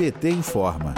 PT informa.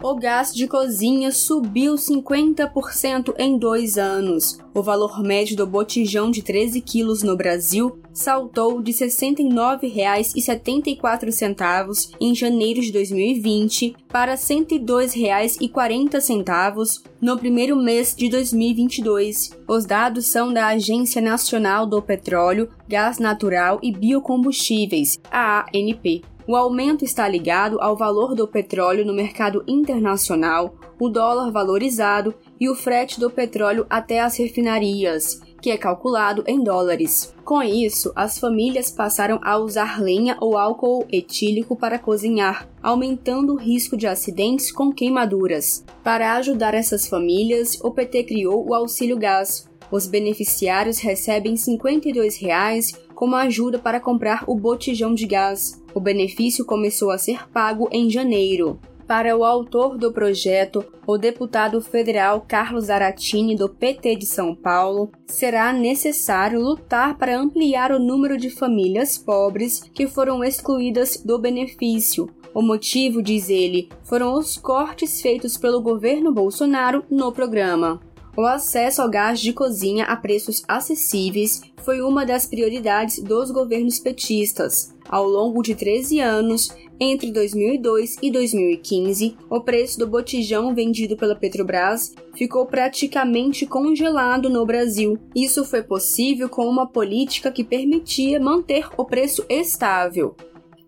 O gás de cozinha subiu 50% em dois anos. O valor médio do botijão de 13 quilos no Brasil saltou de R$ 69,74 em janeiro de 2020 para R$ 102,40 no primeiro mês de 2022. Os dados são da Agência Nacional do Petróleo, Gás Natural e Biocombustíveis, a ANP. O aumento está ligado ao valor do petróleo no mercado internacional, o dólar valorizado e o frete do petróleo até as refinarias, que é calculado em dólares. Com isso, as famílias passaram a usar lenha ou álcool etílico para cozinhar, aumentando o risco de acidentes com queimaduras. Para ajudar essas famílias, o PT criou o Auxílio Gás. Os beneficiários recebem 52 reais como ajuda para comprar o botijão de gás. O benefício começou a ser pago em janeiro. Para o autor do projeto, o deputado federal Carlos Aratini, do PT de São Paulo, será necessário lutar para ampliar o número de famílias pobres que foram excluídas do benefício. O motivo, diz ele, foram os cortes feitos pelo governo Bolsonaro no programa. O acesso ao gás de cozinha a preços acessíveis foi uma das prioridades dos governos petistas. Ao longo de 13 anos, entre 2002 e 2015, o preço do botijão vendido pela Petrobras ficou praticamente congelado no Brasil. Isso foi possível com uma política que permitia manter o preço estável.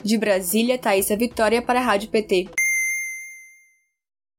De Brasília, Thaisa Vitória para a Rádio PT.